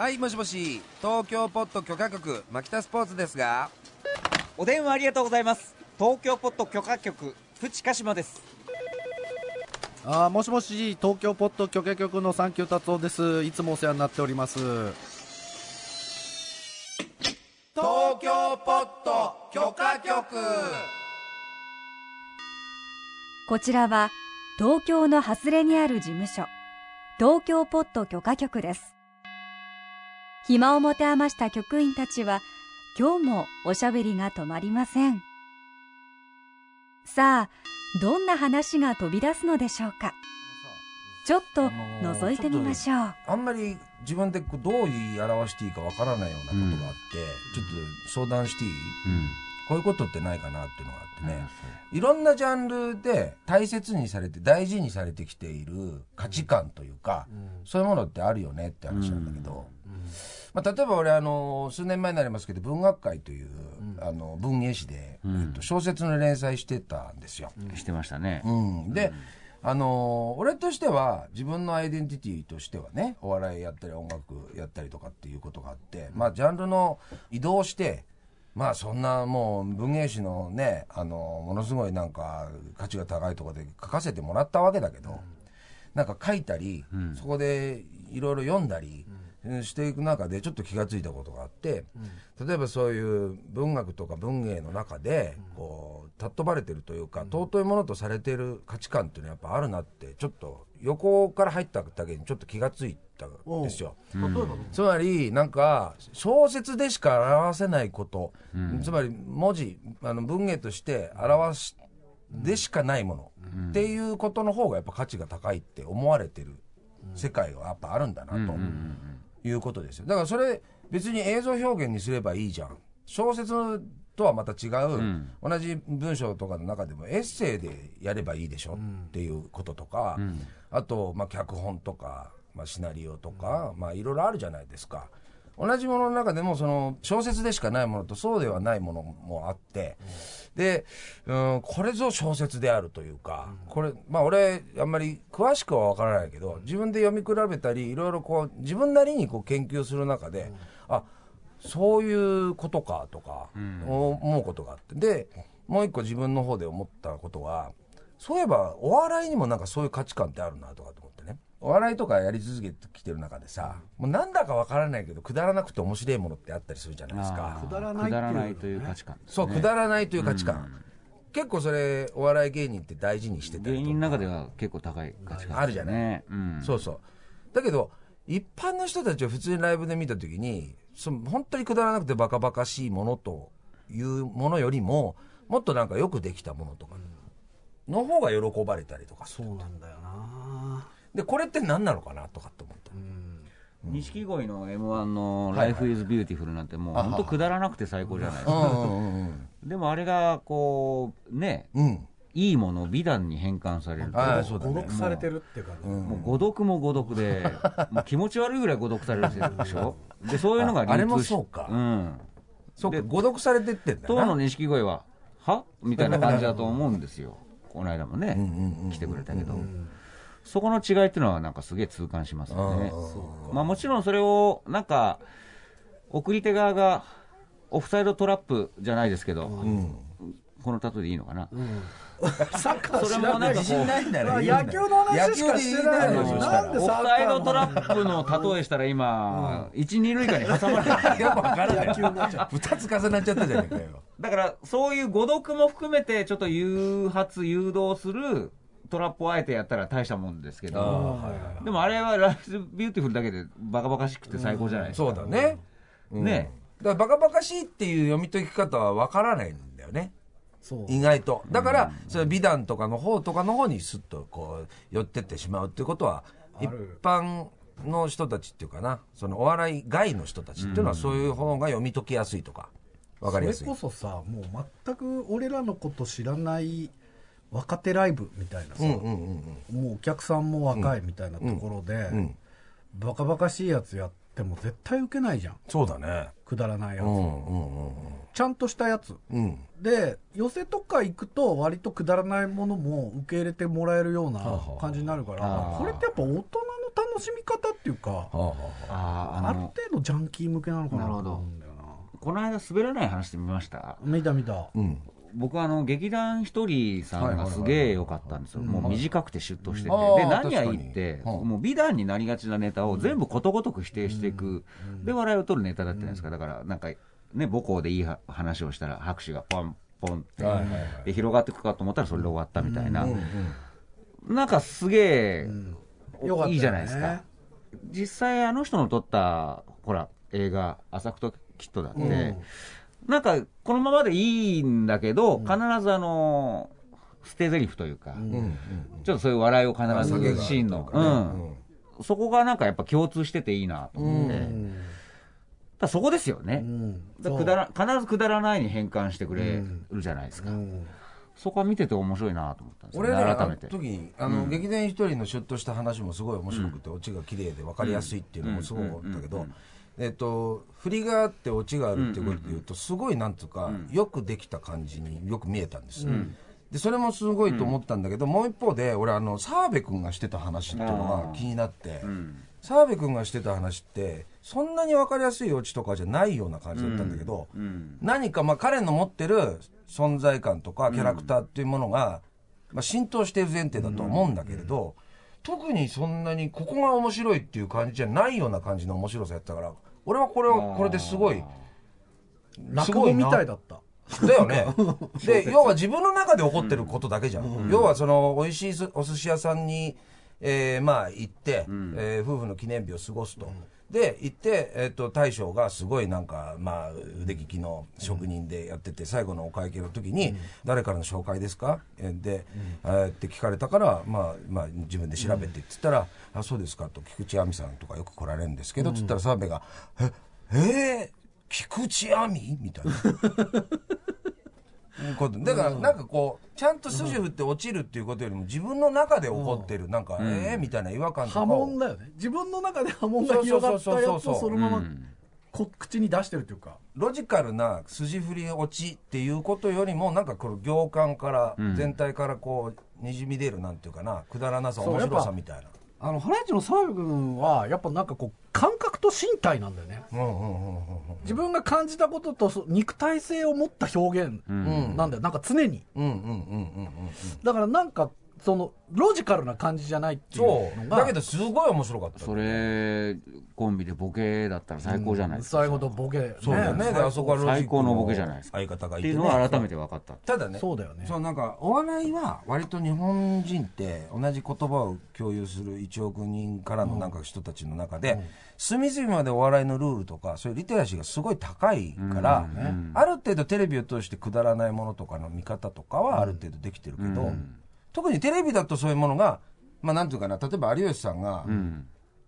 はいもしもし東京ポット許可局牧田スポーツですが。お電話ありがとうございます。東京ポット許可局プチカシマです。あーもしもし東京ポット許可局のサンキュー達夫です。いつもお世話になっております。東京ポット許可局。こちらは東京の外れにある事務所東京ポット許可局です暇を持て余した局員たちは今日もおしゃべりが止まりません。さあどんな話が飛び出すのでしょうか？ちょっと覗いてみましょう、あんまり自分でこうどう言い表していいかわからないようなことがあって、ちょっと相談していい、こういうことってないかなっていうのがあってね、いろんなジャンルで大切にされて大事にされてきている価値観というか、そういうものってあるよねって話なんだけど、まあ、例えば俺あの数年前になりますけど文学界という、あの文芸誌で、えっと、小説の連載してたんですよ。してましたね。うん、で、あの俺としては自分のアイデンティティとしてはねお笑いやったり音楽やったりとかっていうことがあってまあジャンルの移動してまあそんなもう文芸誌のねあのものすごいなんか価値が高いところで書かせてもらったわけだけど、なんか書いたり、そこでいろいろ読んだり、していく中でちょっと気が付いたことがあって、例えばそういう文学とか文芸の中でこう尊ばれてるというか、尊いものとされてる価値観っていうのはやっぱあるなってちょっと横から入っただけにちょっと気が付いたんですよ。つまりなんか小説でしか表せないこと、つまり文字あの文芸として表しでしかないもの、っていうことの方がやっぱ価値が高いって思われてる世界はやっぱあるんだなということですよ。だからそれ別に映像表現にすればいいじゃん。小説とはまた違う、同じ文章とかの中でもエッセイでやればいいでしょっていうこととか、あと、まあ、脚本とか、まあ、シナリオとか、まあ、いろいろあるじゃないですか。同じものの中でもその小説でしかないものとそうではないものもあって、で、うん、これぞ小説であるというか、これ、まあ俺、あんまり詳しくはわからないけど、自分で読み比べたり、いろいろこう、自分なりにこう研究する中で、あ、そういうことかとか、思うことがあって。で、もう一個自分の方で思ったことは、そういえばお笑いにもなんかそういう価値観ってあるなとかと思ってね。お笑いとかやり続けてきてる中でさ、もうなんだかわからないけど、くだらなくて面白いものってあったりするじゃないですか。くだらないという価値観ですそう、ねくだらないという価値観。結構それ、お笑い芸人って大事にしてたりとか芸人の中では結構高い価値観あるじゃないね。うんそうそう。だけど、一般の人たちを普通にライブで見たときに、その本当にくだらなくてバカバカしいものというものよりも、もっとなんかよくできたものとか、の方が喜ばれたりとかそうなんだよなで、これって何なのかなとかって思った。錦鯉の m 1の「Life is Beautiful」なんてもう本当くだらなくて最高じゃないですか。うんでもあれがこうねうん。うん。いいものを美談に変換されると。ああ、そうだね。誤読。されてるっていうか、もう誤読も誤読でもう気持ち悪いぐらい誤読されるでしょ？でそういうのが流通しああれもそうか。うん。そうか、誤読されてってんだな。当の錦鯉はは？みたいな感じだと思うんですよ。この間もね来てくれたけどそこの違いっていうのはなんかすげえ痛感しますよね。まあもちろんそれをなんか送り手側がオフサイドトラップじゃないですけど、この例えでいいのかな、サッカーそれもなんかこう自信ないんだね。野球の話しかしてないのに。なんでオフサッカーのサイドトラップの例えしたら今、一二塁間に挟まれてる。やっぱ分からない。二つ重なっちゃったじゃねえかよ。だからそういう誤読も含めてちょっと誘発誘導するトラップをあえてやったら大したもんですけど。でもあれは Life is Beautiful だけでバカバカしくて最高じゃないですか、そうだね。うん。ね。だからバカバカしいっていう読み解き方は分からないんだよね。意外と。だから、その美談とかの方とかの方にスッとこう、寄ってってしまうっていうことは、一般の人たちっていうかな、そのお笑い外の人たちっていうのはそういう方が読み解きやすいとか、分かりやすい。それ。こそさもう全く俺らのこと知らない若手ライブみたいなさ、うんうんうんうん。もうお客さんも若いみたいなところで、んバカバカしいやつやっても絶対受けないじゃんそうだね。くだらないやつ、うんうんうんちゃんとしたやつうん。うん。で寄せとか行くと割とくだらないものも受け入れてもらえるような感じになるから、これってやっぱ大人の楽しみ方っていうか、はあはあーある程度ジャンキー向けなのかなとなるほど思うんだよな。この間滑らない話で見ました？見た見た。あうん僕はあの劇団ひとりさんがすげえ良かったんですよ、もう短くてシュッとしてて、うん。で何がいいって、もう美談になりがちなネタを全部ことごとく否定していく、で笑いを取るネタだったじゃないです。か、だからなんか、ね、母校でいいは話をしたら、拍手がポンポンって、で広がっていくかと思ったら、それで終わったみたいな、なんかすげえ、いいじゃないですか。実際あの人の撮ったほら映画「浅草キッド」だって、なんかこのままでいいんだけど、必ずあの捨て台詞というか、ちょっとそういう笑いを必ずシーンの、うん。そこがなんかやっぱ共通してていいなと思って、だそこですよね、だからくだら必ずくだらないに変換してくれるじゃないですか、そこは見てて面白いなと思ったんですよ俺改めて。時にあの、劇団一人のシュッとした話もすごい面白くて、オチが綺麗で分かりやすいっていうのもすごい思ったけど、えっと、振りがあってオチがあるっていうことでいうと、すごいなんとか、よくできた感じによく見えたんです、でそれもすごいと思ったんだけど、もう一方で俺あの澤部君がしてた話っていうのが気になって、澤部君がしてた話ってそんなに分かりやすいオチとかじゃないような感じだったんだけど、何かまあ彼の持ってる存在感とかキャラクターっていうものが、まあ、浸透している前提だと思うんだけれど、特にそんなにここが面白いっていう感じじゃないような感じの面白さやったから俺はこれはこれですごい落語みたいだった。だよね。で、要は自分の中で起こってることだけじゃん。要はその、美味しいすお寿司屋さんに、えーまあ行って、えー夫婦の記念日を過ごすと。で、行って、えっ、と、大将がすごいなんか、まあ、腕利きの職人でやってて、最後のお会計の時に、誰からの紹介ですか？えーで、えーって聞かれたから、まあ、まあ、自分で調べてって言ったら、あ、そうですかと、菊池亜美さんとかよく来られるんですけど、つったら澤部が、え、えー、菊池亜美みたいな。こと。だからなんかこうちゃんと筋振って落ちるっていうことよりも自分の中で起こってる。なんかええみたいな違和感とか波を紋だよね。自分の中で波紋が広がったやつをそのままこ口に出してるっていう。か。ロジカルな筋振り落ちっていうことよりもなん。かこの行間から全体からこうにじみ出るなんていうか。なくだらなさ面白さみたいなあの、ハライチの澤部君は、やっぱなんかこう、感覚と身体なんだよね。自分が感じたこととそ肉体性を持った表現なんだよ。なんか常に。うんうんうんうんうんうんだからなんか、その、ロジカルな感じじゃないっていう。だけどすごい面白かった。それコンビでボケだったら最高じゃないですか、最後とボケ。そうだよね。であそこはロジ最高のボケじゃないですか。相方がいっていうてねのは改めて分かったただねそうだよね。そうなんかお笑いは割と日本人って同じ言葉を共有する1億人からのなんか人たちの中で、隅々までお笑いのルールとかそういうリテラシーがすごい高いから、ある程度テレビを通してくだらないものとかの見方とかはある程度できてるけど、特にテレビだとそういうものがまあなんていうかな例えば有吉さんが、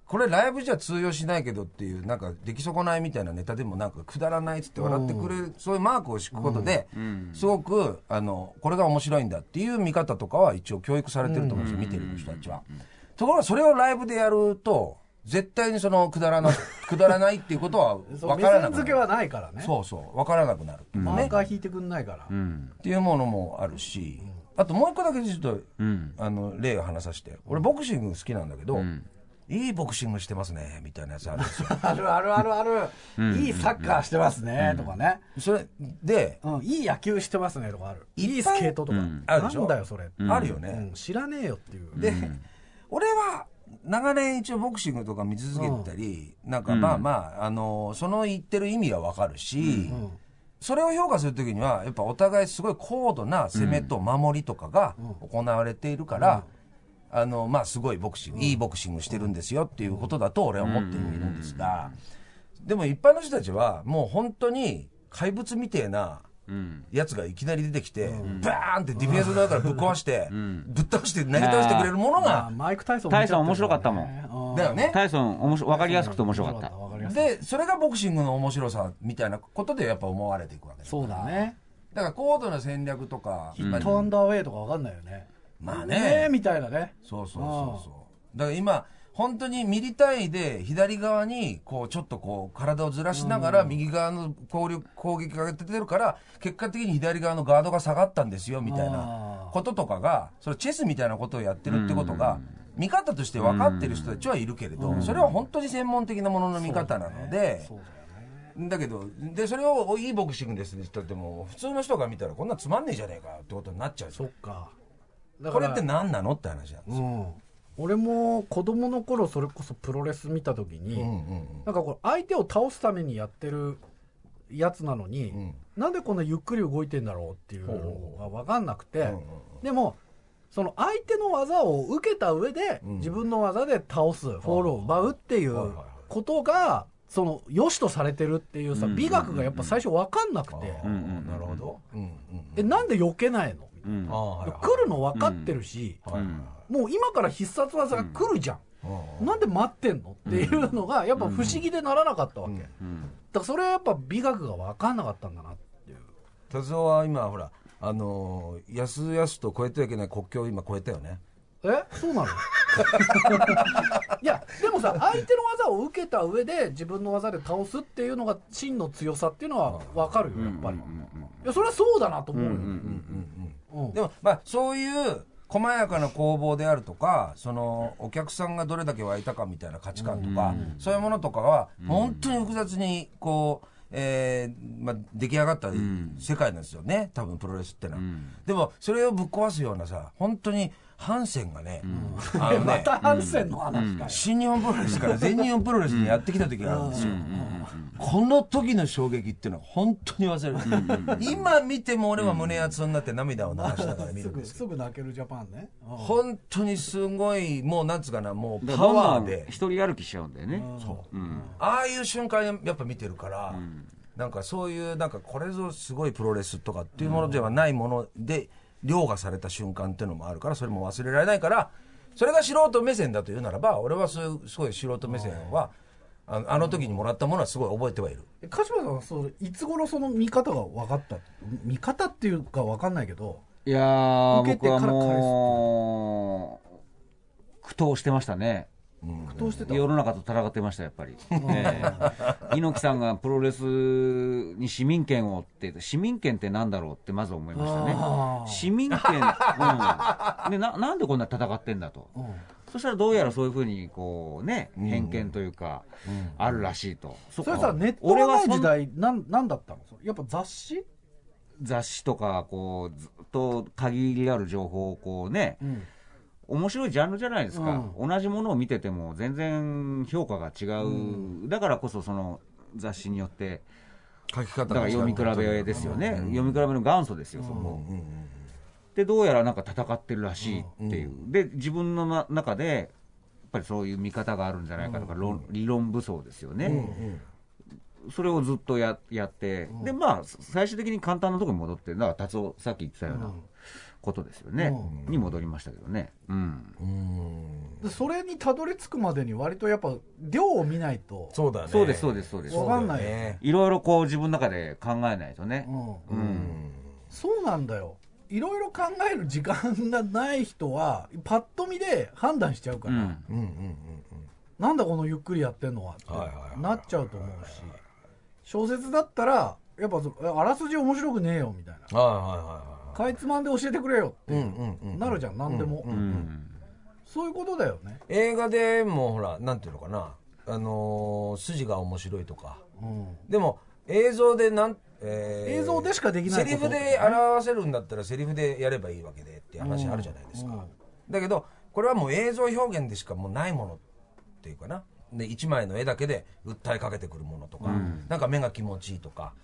これライブじゃ通用しないけどっていうなんか出来損ないみたいなネタでもなんかくだらないっつって笑ってくれる、そういうマークを敷くことで、すごくあのこれが面白いんだっていう見方とかは一応教育されてると思うんですよ、見てる人たちは。ところがそれをライブでやると絶対にそのくだらな くだらないっていうことは分からなくなる。目線付けはないからね。そうそう。分からなくなる。っていうマねーカー引いてくんないから。っていうものもあるし、あともう一個だけちょっと、あの例を話させて。俺ボクシング好きなんだけど、いいボクシングしてますねみたいなやつあるんですよ。あるあるあるある。いいサッカーしてますね、とかね。それで、うん、いい野球してますね、とかある。いいスケートとか。あるでしょ？なんだよ、それ。あるよね、うん。知らねえよっていう。で、俺は長年一応ボクシングとか見続けてたり、なんかまあまあ、あのその言ってる意味はわかるし、それを評価するときにはやっぱお互いすごい高度な攻めと守りとかが行われているから、あのまあすごいボクシング、いいボクシングしてるんですよっていうことだと俺は思っているんですが、でも一般の人たちはもう本当に怪物みてえなやつがいきなり出てきて、バーンってディフェンスの中からぶっ壊して、ぶっ倒して投げ倒してくれるものまあが、マイク・タイソンタイソン面白かったもんだよね。タイソン面白分かりやすくて面白かったで、それがボクシングの面白さみたいなことでやっぱ思われていくわけそうだね。だから高度な戦略とか、ヒットアンダーウェイとかわかんないよね。まあねねえ、みたいなね。そうそうそうそう。だから今、本当にミリ単位で左側にこうちょっとこう体をずらしながら右側の攻力攻撃が出てるから結果的に左側のガードが下がったんですよみたいなこととかがそれチェスみたいなことをやってるってことが見方として分かってる人たちはいるけれど、それは本当に専門的なものの見方なので、だけどでそれをいいボクシングですって言っても普通の人が見たらこんなつまんねえじゃねえかってことになっちゃうそっか。だこれって何なのって話なんですよ、うん。俺も子供の頃それこそプロレス見た時に、うんうんなんかこれ相手を倒すためにやってるやつなのに、ん。なんでこんなゆっくり動いてんだろうっていうのが分かんなくて、うんうん。でもその相手の技を受けた上で、ん。自分の技で倒すフォールを奪うっていうことがその良しとされてるっていうさ、うん。美学がやっぱ最初分かんなくて、なるほど、えなんで避けないの、うん。いはい来るの分かってるし、はいはいもう今から必殺技が来るじゃん、うん。なんで待ってんの？っていうのがやっぱ不思議でならなかったわけ、だかうん。らそれはやっぱ美学が分かんなかったんだなっていう。達夫は今ほらあのー、やすやすと越えてはいけない国境を今越えたよね。え？そうなの？いやでもさ相手の技を受けた上で自分の技で倒すっていうのが真の強さっていうのは分かるよやっぱり、いやそれはそうだなと思うよ、うんでもまあそういう細やかな攻防であるとかそのお客さんがどれだけ湧いたかみたいな価値観とか、そういうものとかは本当に複雑にこう、えーまあ、出来上がった世界なんですよね。多分プロレスってのは、でもそれをぶっ壊すようなさ本当にハンセンがね、あのまねたハンセンの話かよ、新日本プロレスから全日本プロレスにやってきた時があるんですよ。この時の衝撃っていうのは本当に忘れる。今見ても俺は胸熱になって涙を流しながら見るんです すぐ泣けるジャパンね、うん。本当にすごい、もうなんつうかな、もうパワーで、一人歩きしちゃうんだよね。そう。うん。ああいう瞬間やっぱ見てるから、なんかそういう、なんかこれぞすごいプロレスとかっていうものではないもので、凌駕された瞬間っていうのもあるから、それも忘れられないから、それが素人目線だというならば、俺はそういうすごい素人目線は、あのあの時にもらったものはすごい覚えてはいる。え鹿島さんはそういつ頃その見方が分かった見方っていうか分かんないけどいやー、受けてからもう、苦闘してましたね。苦闘してた。世の中と戦ってました、やっぱり。え え。猪木さんがプロレスに市民権をって、市民権ってなんだろうってまず思いましたね。市民権、うん。でな、なんでこんな戦ってんだと。うん。そしたらどうやらそういうふうに、こうね、偏見というか、あるらしいと。そそれさネットがない時代なんなんだったのやっぱ雑誌、雑誌とか、こう、ずっと限りある情報をこうね、うん面白いジャンルじゃないですか、同じものを見てても全然評価が違う、だからこそその雑誌によって書き方だから読み比べですよね、読み比べの元祖ですよ、そこ、でどうやらなんか戦ってるらしいっていう、で自分のな中でやっぱりそういう見方があるんじゃないかとか、論理論武装ですよね、それをずっとややって、でまあ最終的に簡単なところに戻ってだから達夫さっき言ってたようなことですよね、に戻りましたけどね。うん。でそれにたどり着くまでに割とやっぱ量を見ないと。そうだね。そうですそうですそうです。わかんない。いろいろこう自分の中で考えないとね。うん。うん、そうなんだよ。いろいろ考える時間がない人はパッと見で判断しちゃうから、うん。うんうんうんなんだこのゆっくりやってんのはってはいはいはいなっちゃうと思うし。小説だったらやっぱそあらすじ面白くねえよみたいな。はいはいはいはかいつまんで教えてくれよって。なるじゃん何でも、うんそういうことだよね、映画でもほら、なんていうのかな、あのー筋が面白いとか。うん。でも、映像でなん、えー映像でしかできないセリフで表せるんだったらセリフでやればいいわけでっていう話あるじゃないですか。だけど、これはもう映像表現でしかもうないものっていうかな。で、一枚の絵だけで訴えかけてくるものとか、なんか目が気持ちいいとか、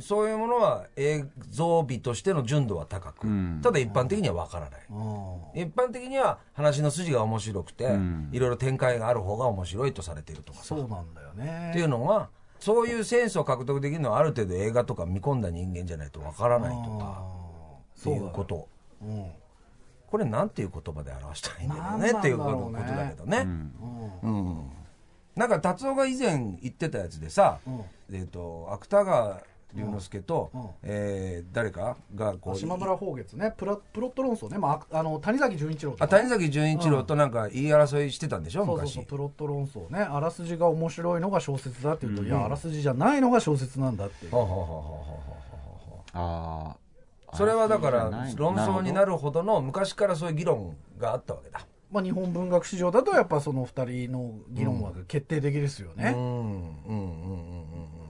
そういうものは映像美としての純度は高く、ん。ただ一般的にはわからない。うん一般的には話の筋が面白くて、ん。いろいろ展開がある方が面白いとされているとかさ。そうなんだよね。っていうのはそういうセンスを獲得できるのはある程度映画とか見込んだ人間じゃないとわからないとかっていうこと。うん。これなんていう言葉で表したらいいんだろうね。ねっていうことだけどね、うん。なんか達夫が以前言ってたやつでさ、えっと芥川龍之介と、うん。えー誰かがこう島村宝月ね。プラプロット論争ね、まあ、あの谷崎潤一郎とか。あ谷崎潤一郎となんか言い争いしてたんでしょ、そうそう昔そうプロット論争ね。あらすじが面白いのが小説だって言うと、いやあらすじじゃないのが小説なんだっていう。ほうほうほうほうほうああそれはだから論争になるるほどの昔からそういう議論があったわけだ。ままあ、日本文学史上だとやっぱその2人の議論は決定的ですよね、うんうんうんうん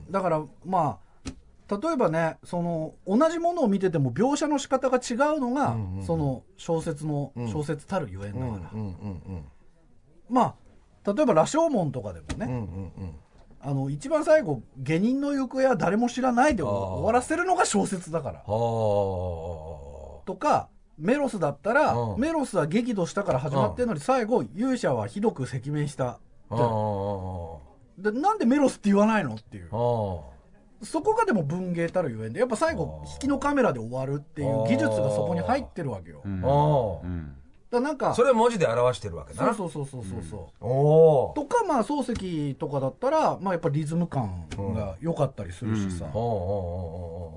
うん。だからまあ例えばねその同じものを見てても描写の仕方が違うのが、うんうんその小説のうん。小説たるゆえんだから、うんうんうんまあ例えば羅生門とかでもね、うんうんうん。あの一番最後下人の行方は誰も知らないで終わらせるのが小説だから。はあ。とかメロスだったら、うん。メロスは激怒したから始まってるのに、最後勇者はひどく赤面したでなんでメロスって言わないのっていう。あそこがでも文芸たるゆえんでやっぱ最後引きのカメラで終わるっていう技術がそこに入ってるわけよ、うん。だなんかそれは文字で表してるわけな。そうそうそうそうそう。そう、おおとかまあ漱石とかだったら、まあ、やっぱリズム感が良かったりするしさ、うん。おお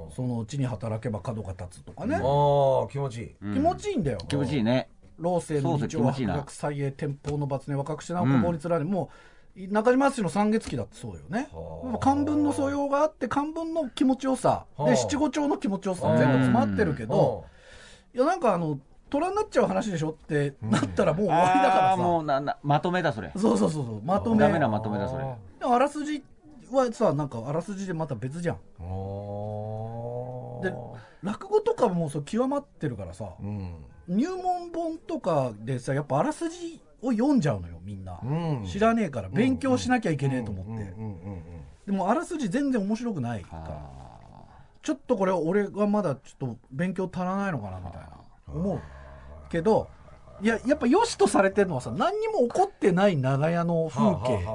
おそのうちに働けば角が立つとかね、おお気持ちいい。うん。気持ちいいんだよ。気持ちいいね。老政の道をそうそう気持ちいいな。白薬祭永天保の罰ね若くしてなおか法律られもう中島敦の三月期だってそうよね。漢文の素養があって漢文の気持ちよさ。はあ。で七五調の気持ちよさうん全部詰まってるけどいやなんかあの虎になっちゃう話でしょってなったらもう終わりだからあーもさうななまとめだそれ。そうそうそうそうまとめ。ダメなまとめだそれ。あらすじはさなんかあらすじでまた別じゃん。おで落語とかもそう極まってるからさうん。入門本とかでさやっぱあらすじを読んじゃうのよみんな、うん。知らねえから勉強しなきゃいけねえと思って、でもあらすじ全然面白くないからあちょっとこれ俺がまだちょっと勉強足らないのかなみたいな思うけどいややっぱ良しとされてるのはさ何にも起こってない長屋の風景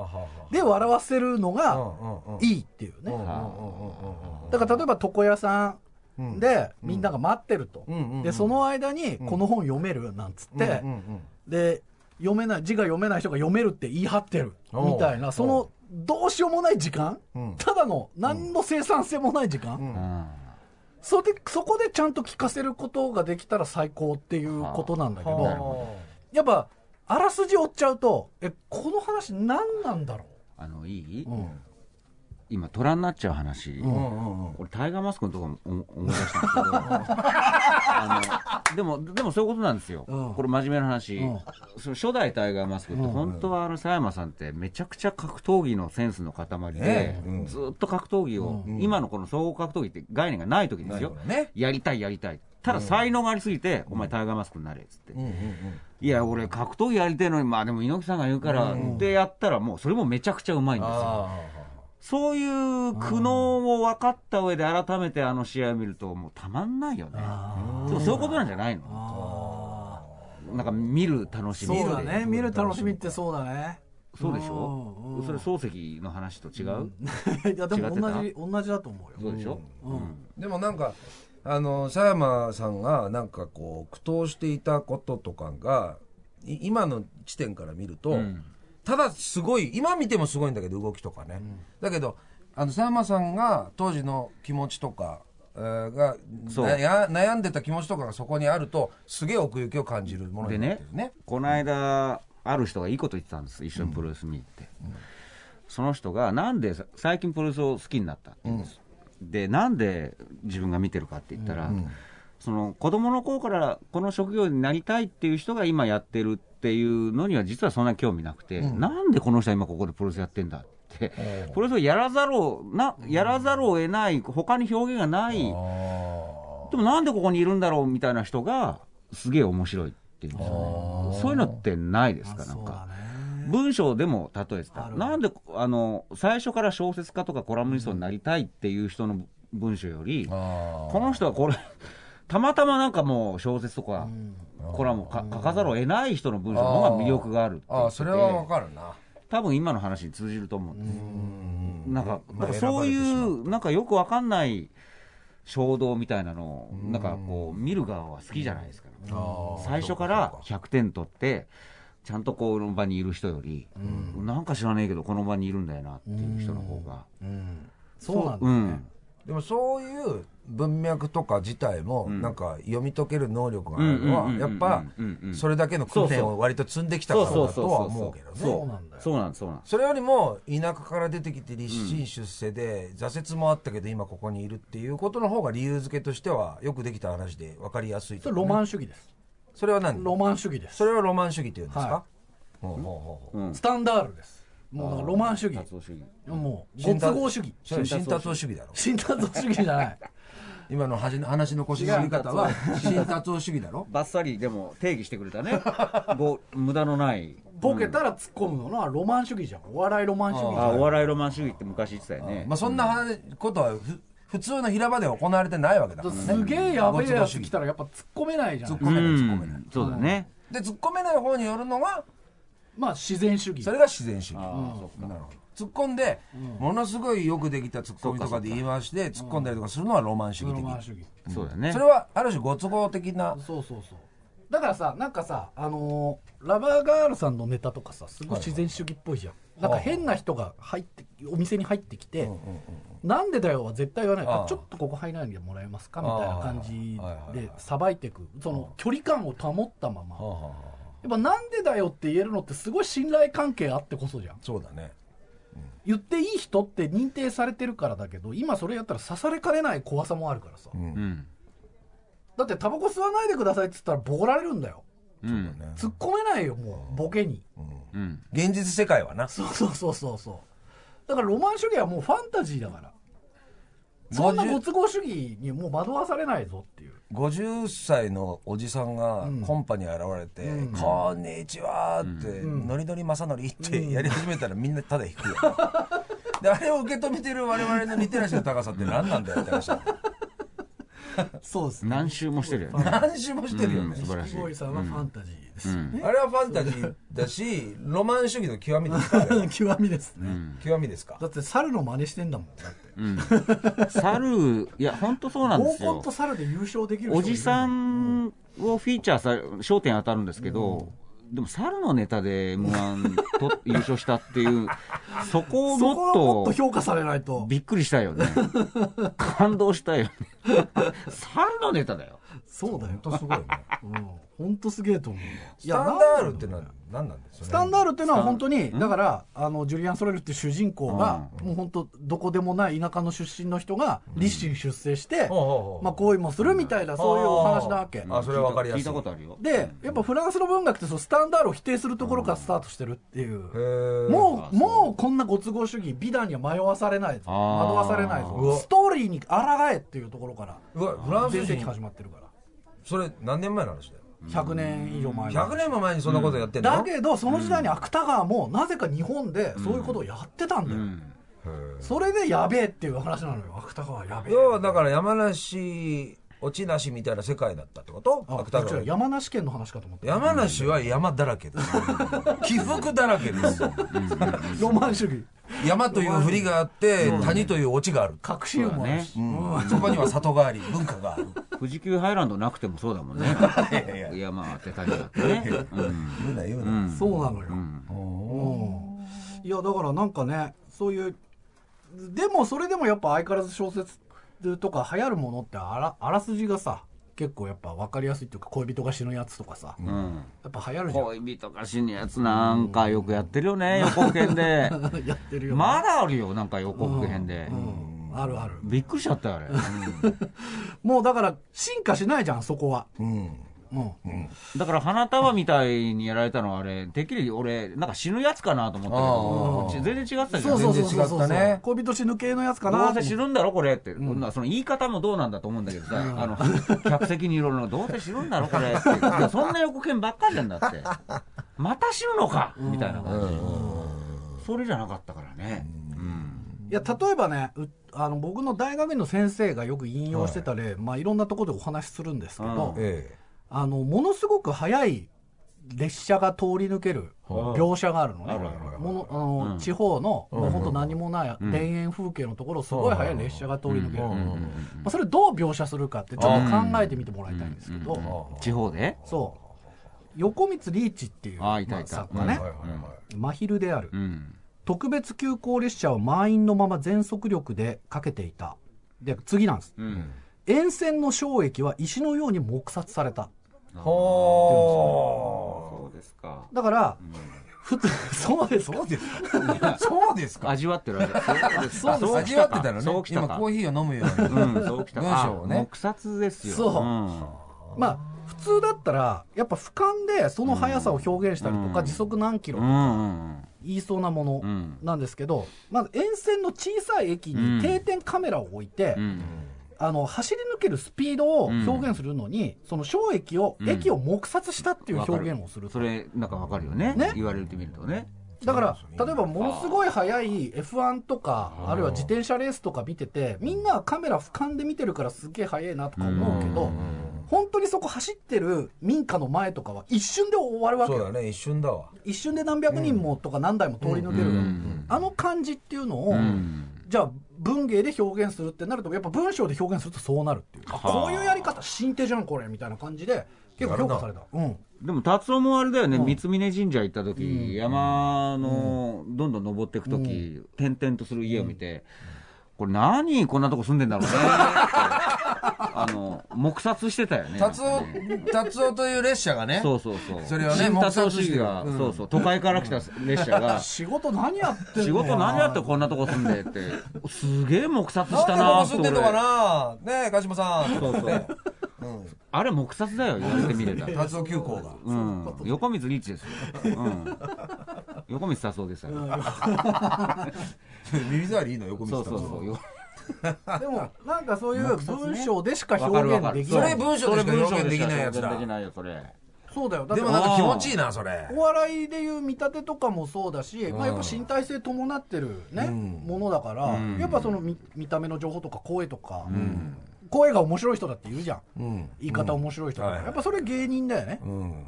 で笑わせるのがいいっていうねだから例えば床屋さんでみんなが待ってるとでその間にこの本読めるなんつってで読めない字が読めない人が読めるって言い張ってる。みたいな。そのどうしようもない時間。うん。ただの何の生産性もない時間、ーそれでそこでちゃんと聞かせることができたら最高っていうことなんだけど、やっぱあらすじ追っちゃうとえこの話何なんだろあのいい、う、うん今虎になっちゃう話、ん俺タイガーマスクのとこも思思い出したんですけど。あのでもでもそういうことなんですよ、うん。これ真面目な話、うん。その初代タイガーマスクってうん。本当はあの佐山さんってめちゃくちゃ格闘技のセンスの塊で、ずっと格闘技を、うん。今のこの総合格闘技って概念がない時ですよ、ねやりたいやりたい。ただ才能がありすぎて、お前タイガーマスクになれっつって、いや俺格闘技やりたいのにまあでも猪木さんが言うから、ってやったらもうそれもめちゃくちゃうまいんですよそういう苦悩を分かった上で改めてあの試合を見るともうたまんないよね。でもそういうことなんじゃないの？あなんか見る楽しみーそうだね。見る楽しみっってそうだね。そうでしょ？うんうんそれ漱石の話と違う、いやでも同違じ同じだと思うよ。そうでしょ、うん。でもなんかあの佐山さんがなんかこう苦闘していたこととかがい今の地点から見ると、うんただすごい今見てもすごいんだけど動きとかね、だけどあの佐山さんが当時の気持ちとか、えーが悩んでた気持ちとかがそこにあるとすげえ奥行きを感じるものになってるね。この間ある人がいいこと言ってたんです一緒にプロレス見に行って、その人がなんでさ最近プロレスを好きになったって言うんです、でなんで自分が見てるかって言ったら、その子供の頃からこの職業になりたいっていう人が今やってるっていうのには実はそんなに興味なくて、なんでこの人は今ここでプロレスやってんだって、プロレスをやらざるをなやらざるを得ない他に表現がない、でもなんでここにいるんだろうみたいな人がすげえ面白いっていうんですよね。そういうのってないですかなんか。ね。文章でも例えてた。なんであの最初から小説家とかコラムニストになりたいっていう人の文章より、この人はこれたまたまなんかもう小説とか、コラム書かざるを得ない人の文章の方が魅力があるって言ってて。ああそれはわかるな。多分今の話に通じると思うんです。うん。なんか、かそういう、なんかよくわかんない衝動みたいなのを、なんかこう、見る側は好きじゃないですか。ああ最初から100点取って、ちゃんとこの場にいる人より、なんか知らねえけど、この場にいるんだよなっていう人の方が。うん。そうなんだよね。うん。でもそういう文脈とか自体もん。なんか読み解ける能力があるのはやっぱそれだけの訓練を割と積んできたからだとは思うけどね。そうなんだよ。そうなんです、そうなんです。それよりも田舎から出てきて立身出世で挫折もあったけど今ここにいるっていうことの方が理由付けとしてはよくできた話で分かりやすいね。それロマン主義です。それは何？ロマン主義です。それはロマン主義っていうんですか、はほうほう。ほうほうう。んスタンダールです。もうロマン主義。もうご都合主義。新達夫主義。だろ新達夫主義じゃない今の話の話の腰の振り方は新達夫主義だろ？バッサリでも定義してくれたね。ご無駄のない。ボケたら突っ込むのはロマン主義じゃん。お笑いロマン主義じゃん。あお笑いロマン主義って昔言ってたよね。まあそんな話ことはふ普通の平場では行われてないわけだからね。すげえやべえやつ来たらやっぱ突っ込めないじゃん。突っ込めない突っ込めないうん。そうだね。で突っ込めない方によるのがまあ自然主義。それが自然主義。ああそっか。なるほど突っ込んで、ものすごいよくできた突っ込みとかで言い回しで突っ込んだりとかするのはロマン主義的、ロマン主義。そうだね。それはある種ご都合的な。そうそうそう。だからさなんかさあのーラバーガールさんのネタとかさすごい自然主義っぽいじゃん、なんか変な人が入ってお店に入ってきて、なんでだよは絶対言わないちょっとここ入らないでもらえますかみたいな感じでさばいていくその距離感を保ったまま。やっぱなんでだよって言えるのってすごい信頼関係あってこそじゃん。そうだね言っていい人って認定されてるからだけど今それやったら刺されかねない怖さもあるからさ、うん。うん。だってタバコ吸わないでくださいって言ったらボコられるんだよ。うんね。突っ込めないよもうボケに。うん。現実世界はな。そうそうそうそうそう。だからロマン主義はもうファンタジーだから。そんなご都合主義にもう惑わされないぞ50歳のおじさんがうん。コンパに現れてうん「こんにちは」って「ん。ノリノリ正則」ってやり始めたらみんなただ引くよ であれを受け止めてる我々のリテラシーの高さって何なんだよって話だそうですね。何周もしてるよね。何周もしてるよねうん素晴らしい。錦鯉さんはファンタジーです。よね、あれはファンタジーだしロマン主義の極みですか 極みですね、極みですか。だって猿の真似してんだもんだって。うん。猿いや本当そうなんですよ。と猿で優勝できるおじさんをフィーチャーさ焦点当たるんですけど、でも猿のネタで m 1と 優勝したっていうそこをもっもっとと評価されないと。びっくりしたよね。感動したよね。猿のネタだよそうだよ。本当すごいね。うん。本当すげえと思ういスタンダールってのは何なんですかスタンダールっていうのは本当にだからあのジュリアン・ソレルっていう主人公がもう本当どこでもない田舎の出身の人が立身出世してほうほうほうまあ行為もするみたいなそういうお話なわけ。あそれは分かりやすい聞いたことあるよ。でやっぱフランスの文学ってそのスタンダールを否定するところからスタートしてるっていう。へー。もうもうこんなご都合主義美談には迷わされない惑わされないうぞわ。ストーリーに抗えっていうところからうわフランス人。始まってるからそれ何年前の話だよ？100年以上前の100年も前にそんなことやってんの、だけどその時代に芥川もなぜか日本でそういうことをやってたんだよ、うん。それでやべえっていう話なのよ。芥川やべえ。要はだから山梨落ちなしみたいな世界だったってこと？あ芥川違う山梨県の話かと思った。山梨は山だらけです。起伏だらけです。ロマン主義。山という振りがあって谷というオチがある、隠し湯もあるし、うん。そこには里があり文化がある。富士急ハイランドなくてもそうだもんね。山あって谷あってね、う ん言うな言うな、うん。そうなのよ、いやだからなんかねそういうでもそれでもやっぱ相変わらず小説とか流行るものってあらあらすじがさ結構やっぱ分かりやすいっていうか恋人が死ぬやつとかさ、うん。やっぱ流行るじゃん。恋人が死ぬやつなんかよくやってるよね予告編で。やってるよ、まだあるよなんか予告編で、うん、あるある。びっくりしちゃったよあれ、もうだから進化しないじゃんそこは、うんうん。だから花束みたいにやられたのはあれてっきり俺なんか死ぬやつかなと思ったけどち全然違ってたじゃんそうそうそうそう。全然違ったね。恋人死ぬ系のやつかなどうせ死ぬんだろこれって、その言い方もどうなんだと思うんだけどさ、あの客席にいろいろどうせ死ぬんだろこれって。い やそんな予告編ばっかりなんだって。また死ぬのかみたいな感じ、それじゃなかったからね、うん。いや例えばねうあの僕の大学院の先生がよく引用してた例、い。まあ、いろんなところでお話しするんですけど、えあのものすごく速い列車が通り抜ける描写があるのね、ものあの、うん。地方の、うん。もう本当何もない田園風景のところすごい速い列車が通り抜ける、うん。まあ、それどう描写するかってちょっと考えてみてもらいたいんですけど、え地方で？そう。横光リーチっていうあいたいた。まあ作家ね、真昼である、うん。特別急行列車を満員のまま全速力でかけていた。で次なんです。うん沿線の衝撃は石のように黙殺された。ほそうですか。だから、普通 そうですそうですか。そうですか。味わってる味わってるそうです味わってたのね。今コーヒーを飲むように。うんそうきた文章をね。あ黙殺ですよ。そう。ん。まあ普通だったらやっぱ俯瞰でその速さを表現したりとか、うん。時速何キロうとかんうん言いそうなものうん。なんですけど、まず沿線の小さい駅うん。に定点カメラを置いて、うんあの走り抜けるスピードを表現するのに、その小駅を、うん。駅を黙殺したっていう表現をすると。それなんかわかるよね。ね。言われてみるとね。だから例えばものすごい速い F1 とかあるいは自転車レースとか見ててみんなはカメラ俯瞰で見てるからすげえ速いなとか思うけど本当にそこ走ってる民家の前とかは一瞬で終わるわけよ。そうだね一瞬だわ。一瞬で何百人もとか何台も通り抜けるわうん。あの感じっていうのを、うん。じゃあ文芸で表現するってなるとやっぱ文章で表現するとそうなるっていう。あはあ。こういうやり方新手じゃんこれみたいな感じで結構評価された。うん。でも達夫もあれだよね、うん。三峯神社行った時、うん。山のどんどん登っていく時、点々とする家を見て、これ何こんなとこ住んでんだろうね あの黙殺してたよね達夫達夫という列車がね。そうそうそう。それをね新達夫してる。うん。そうそう都会から来た列車が。仕事何やってんの？仕事何やってこんなとこ住んでって。すげえ黙殺したなーってこ住んでんのか俺なねえ鹿島さん。そうそう。あれ黙殺だよ言われてみれたら達夫急行が。うん、横光リーチですよ。うん。横光達夫ですよ。耳障りいいの横そ道うそうそう。よ でもなんかそういう文章でしか。表現できない。それ文章でしか表現できないやつだ。そうだよ。でもなんか気持ちいいなそれ。お笑いでいう見立てとかもそうだし、まあ、やっぱ身体性伴ってるね、うん。ものだから、うん。やっぱその見見た目の情報とか声とか、声が面白い人だって言うじゃん。うん。言い方面白い人だかやっぱそれ芸人だよね、うん。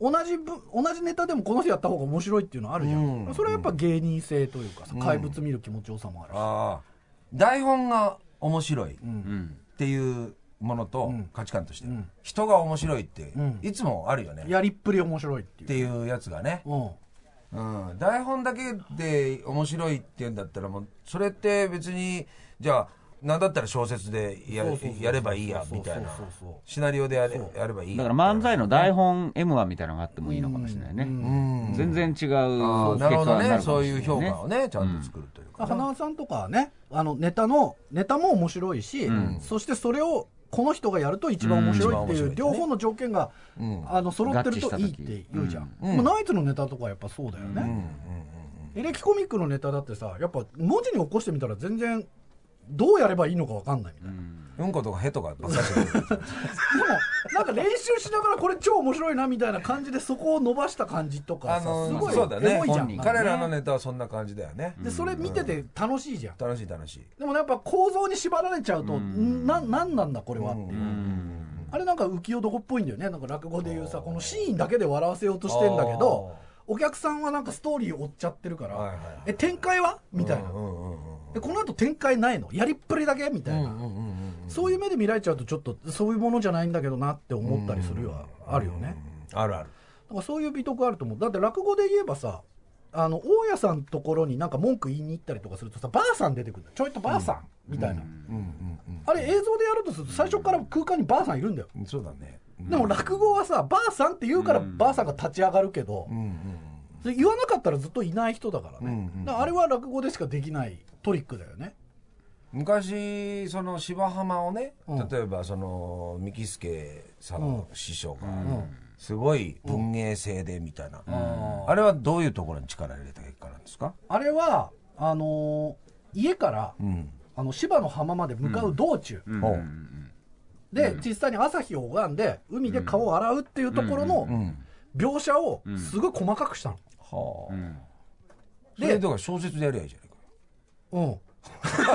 同じぶ同じネタでもこの人やった方が面白いっていうのあるじゃん、うん。それはやっぱ芸人性というかさうん。怪物見る気持ちよさもあるし、台本が面白いっ。ていうものとうん。価値観としてうん。人が面白いってうん。いつもあるよね。やりっぷり面白いっていうやつがね。うん。うん、台本だけで面白いって言うんだったらもうそれって別にじゃあ何だったら小説でやそうそうそうやればいいやみたいな。そうそうそう。そうシナリオでやれやればいい。だから漫才の台本 M1 みたいなのがあってもいいのかもしれないね。うん。全然違うなるほどねそうるかもしれないいう評価をねちゃんと作るというかね、花輪さんとかはねあのネタのネタも面白いし、うん。そしてそれをこの人がやると一番面白いっていう、両方の条件が、うん。あの揃ってるといいって言うじゃん、うん。ナイツのネタとかはやっぱそうだよね、うんうん。エレキコミックのネタだってさやっぱ文字に起こしてみたら全然どうやればいいのか分かんないみたいな、うん。うん。ことかへとかばっかりでもなんか練習しながらこれ超面白いなみたいな感じでそこを伸ばした感じとかあさすごいのそうだね。エモいじゃん、本人彼らのネタはそんな感じだよね、でそれ見てて楽しいじゃん、楽しい楽しい。でもやっぱ構造に縛られちゃうと、うん。んななんなんだこれはっていう、うん。あれなんか浮世男っぽいんだよね。なんか落語でいうさこのシーンだけで笑わせようとしてんだけどお客さんはなんかストーリーを追っちゃってるから、はいはい。え展開は？みたいな、うんうんうんうんえこの後展開ないの？やりっぷりだけ？みたいな、うんうんうんうんそういう目で見られちゃうとちょっとそういうものじゃないんだけどなって思ったりするよ、あるよね、あるある。だからそういう美徳あると思う。だって落語で言えばさあの大家さんのところになんか文句言いに行ったりとかするとさばあさん出てくるちょいとばあさん、みたいな、うんうんあれ映像でやるとすると最初から空間にばあさんいるんだよ。うんそうだね。でも落語はさばあさんって言うからばあさんが立ち上がるけど、言わなかったらずっといない人だからね、あれは落語でしかできないトリックだよね。昔その芝浜をね、うん。例えばその三木助さんうん。の師匠が、ん。すごい文芸性でみたいな、ああれはどういうところに力入れた結果なんですか、あれはあのー家からうん。あの芝の浜まで向かう道中、うん。おうで実際に朝日を拝んで海で顔を洗うっていうところのうん。描写をすごい細かくしたの。はあ、うん。それだから小説でやりゃいいじゃない。かうん、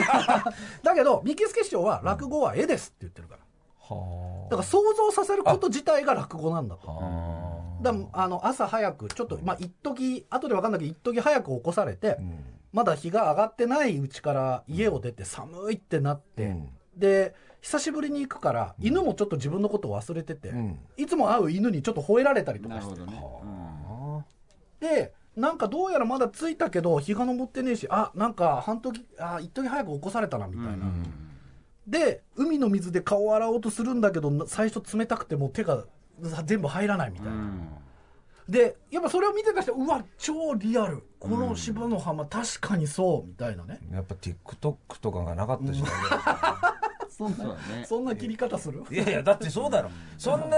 だけど三木助師匠は落語は絵ですって言ってるから。はだから想像させること自体が落語なんだと。だあの朝早くちょっとまあ一時後で分かんないけど一時早く起こされて、あ、うん。まだ日が上がってないうちから家を出て寒いってなって、うん。で久しぶりに行くから犬もちょっと自分のことを忘れてて、うん。いつも会う犬にちょっと吠えられたりとかして。なるほどね。あ。でなんかどうやらまだ着いたけど日が昇ってねえしあなんか半時あ一時早く起こされたなみたいな、で海の水で顔を洗おうとするんだけどな最初冷たくてもう手が全部入らないみたいな、うん。でやっぱそれを見てた人うわ超リアル。この芝の浜確かにそうみたいなね、やっぱ TikTok とかがなかった時代 そんなね。そんな切り方する？いやいや、だってそうだろ。そんな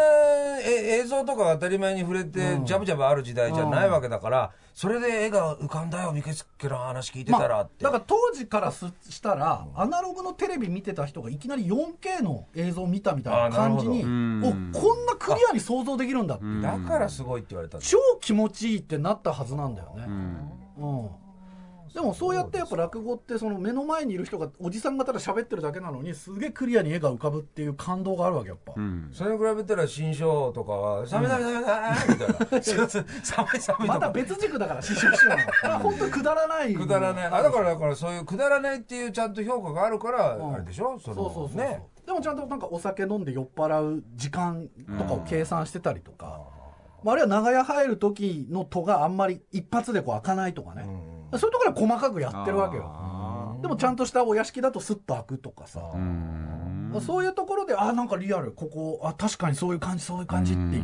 え映像とか当たり前に触れて、ジャブジャブある時代じゃないわけだから、それで絵が浮かんだよ、三毛助の話聞いてたらって。だから当時からすしたら、アナログのテレビ見てた人がいきなり 4K の映像を見たみたいな感じにおこんなクリアに想像できるんだって。うん。だからすごいって言われた超気持ちいいってなったはずなんだよね、うん。うんでもそうやってやっぱ落語ってその目の前にいる人がおじさんがただ喋ってるだけなのにすげえクリアに絵が浮かぶっていう感動があるわけやっぱ、うん。それに比べたら新章とかは、寒い寒い寒い寒いみたいな。寒い寒いとか。また別軸だから師匠師匠の。本当くだらない。くだらない。あ、だから、だからそういうくだらないっていうちゃんと評価があるから、うん。あれでしょ？そのそうそうそうそう、ね。でもちゃんとなんかお酒飲んで酔っ払う時間とかを計算してたりとか、まあ、あるいは長屋入る時の戸があんまり一発でこう開かないとかね、そういうところは細かくやってるわけよ。あでもちゃんとしたお屋敷だとスッと開くとかさ、そういうところであなんかリアル。ここあ確かにそういう感じそういう感じっていう、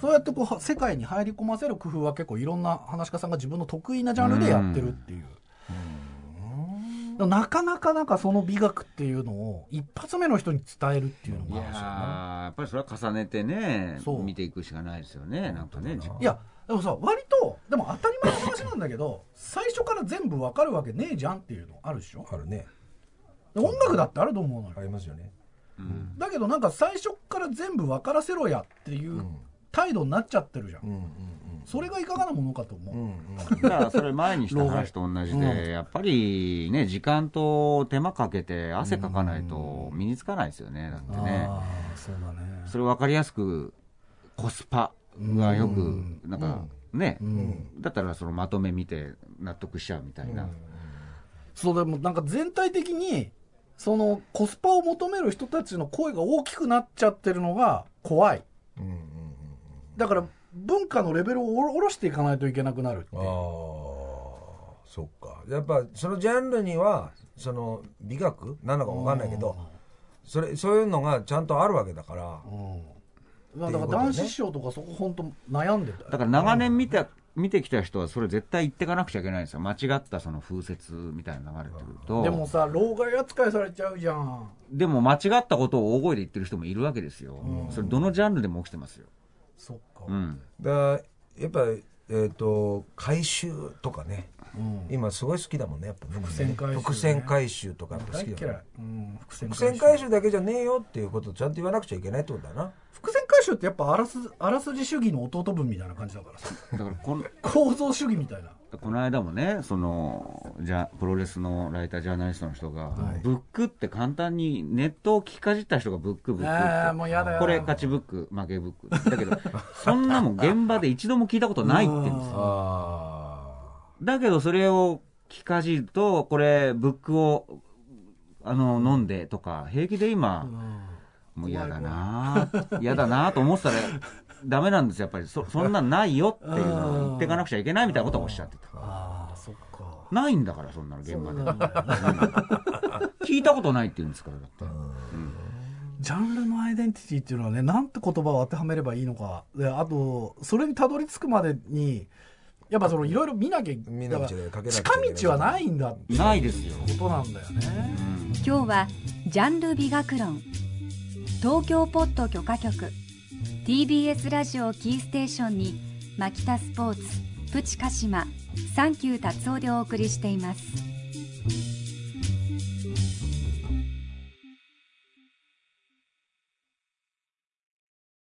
そうやってこうは世界に入り込ませる工夫は結構いろんな話し家さんが自分の得意なジャンルでやってるっていう、なかなかなんかその美学っていうのを一発目の人に伝えるっていうのいやがーやっぱりそれは重ねてねそう。見ていくしかないですよねなんかねじいやでもさ割とでも当たり前の話なんだけど最初から全部わかるわけねえじゃんっていうのあるでしょ？あるね。で音楽だってあると思うのよ。ありますよね。うん。だけどなんか最初から全部分からせろやっていう態度になっちゃってるじゃん、うんうんそれがいかがなものかと思う、うん。うんうん。だからそれ前にした話と同じうん。で、やっぱりね、時間と手間かけて汗かかないと身につかないですよね、だってね。ああそうだね。それ分かりやすくコスパがよくうん、なんかねう、んだったらそのまとめ見て納得しちゃうみたいな。そうでもなんか全体的にそのコスパを求める人たちの声が大きくなっちゃってるのが怖いうんうんうん。だから文化のレベルを下ろしていかないといけなくなるっていうああ、そっか。やっぱそのジャンルには、その美学？なのかわかんないけど、それ、そういうのがちゃんとあるわけだから。うんまあだから男子師匠とかそこ本当悩んでたよだから長年見て、見てきた人はそれ絶対言ってかなくちゃいけないんですよ。間違ったその風説みたいなのが流れてくると。でもさ老害扱いされちゃうじゃんでも間違ったことを大声で言ってる人もいるわけですよ。それどのジャンルでも起きてますよ。そっかうん。だからやっぱり、えっ、と、回収とかね。うん今すごい好きだもんね、やっぱ伏線回収ね伏線回収とかやっぱ好大嫌いきだもん。うん伏線伏線回収だけじゃねえよっていうことをちゃんと言わなくちゃいけないってことだな。伏線回収ってやっぱあらすあらすじ主義の弟分みたいな感じだからさだからこの、構造主義みたいなこの間もね、その、じゃ、プロレスのライタージャーナリストの人が、はいブックって簡単にネットを聞きかじった人がブックブックって。もうやだよこれ勝ちブック、負けブック。だけど、そんなもん現場で一度も聞いたことないって言うんですよ。あだけどそれを聞かじると、これ、ブックを、あの、飲んでとか、平気で今、もう嫌だな嫌だなと思ってたら、ダメなんですよ、やっぱり。そ、そんなんないよっていうのを言っていかなくちゃいけないみたいなことをおっしゃってた。ああそっかないんだから、そんなの現場で。聞いたことないって言うんですから、だって。ジャンルのアイデンティティっていうのはねなんて言葉を当てはめればいいのかであとそれにたどり着くまでにやっぱそのいろいろ見なきゃ見なきゃ近道はないんだってないですよ。ことなんだよね。今日はジャンル美学論。東京ポット許可局。TBS ラジオキーステーションにマキタスポーツプチカシマサンキュー達夫でお送りしています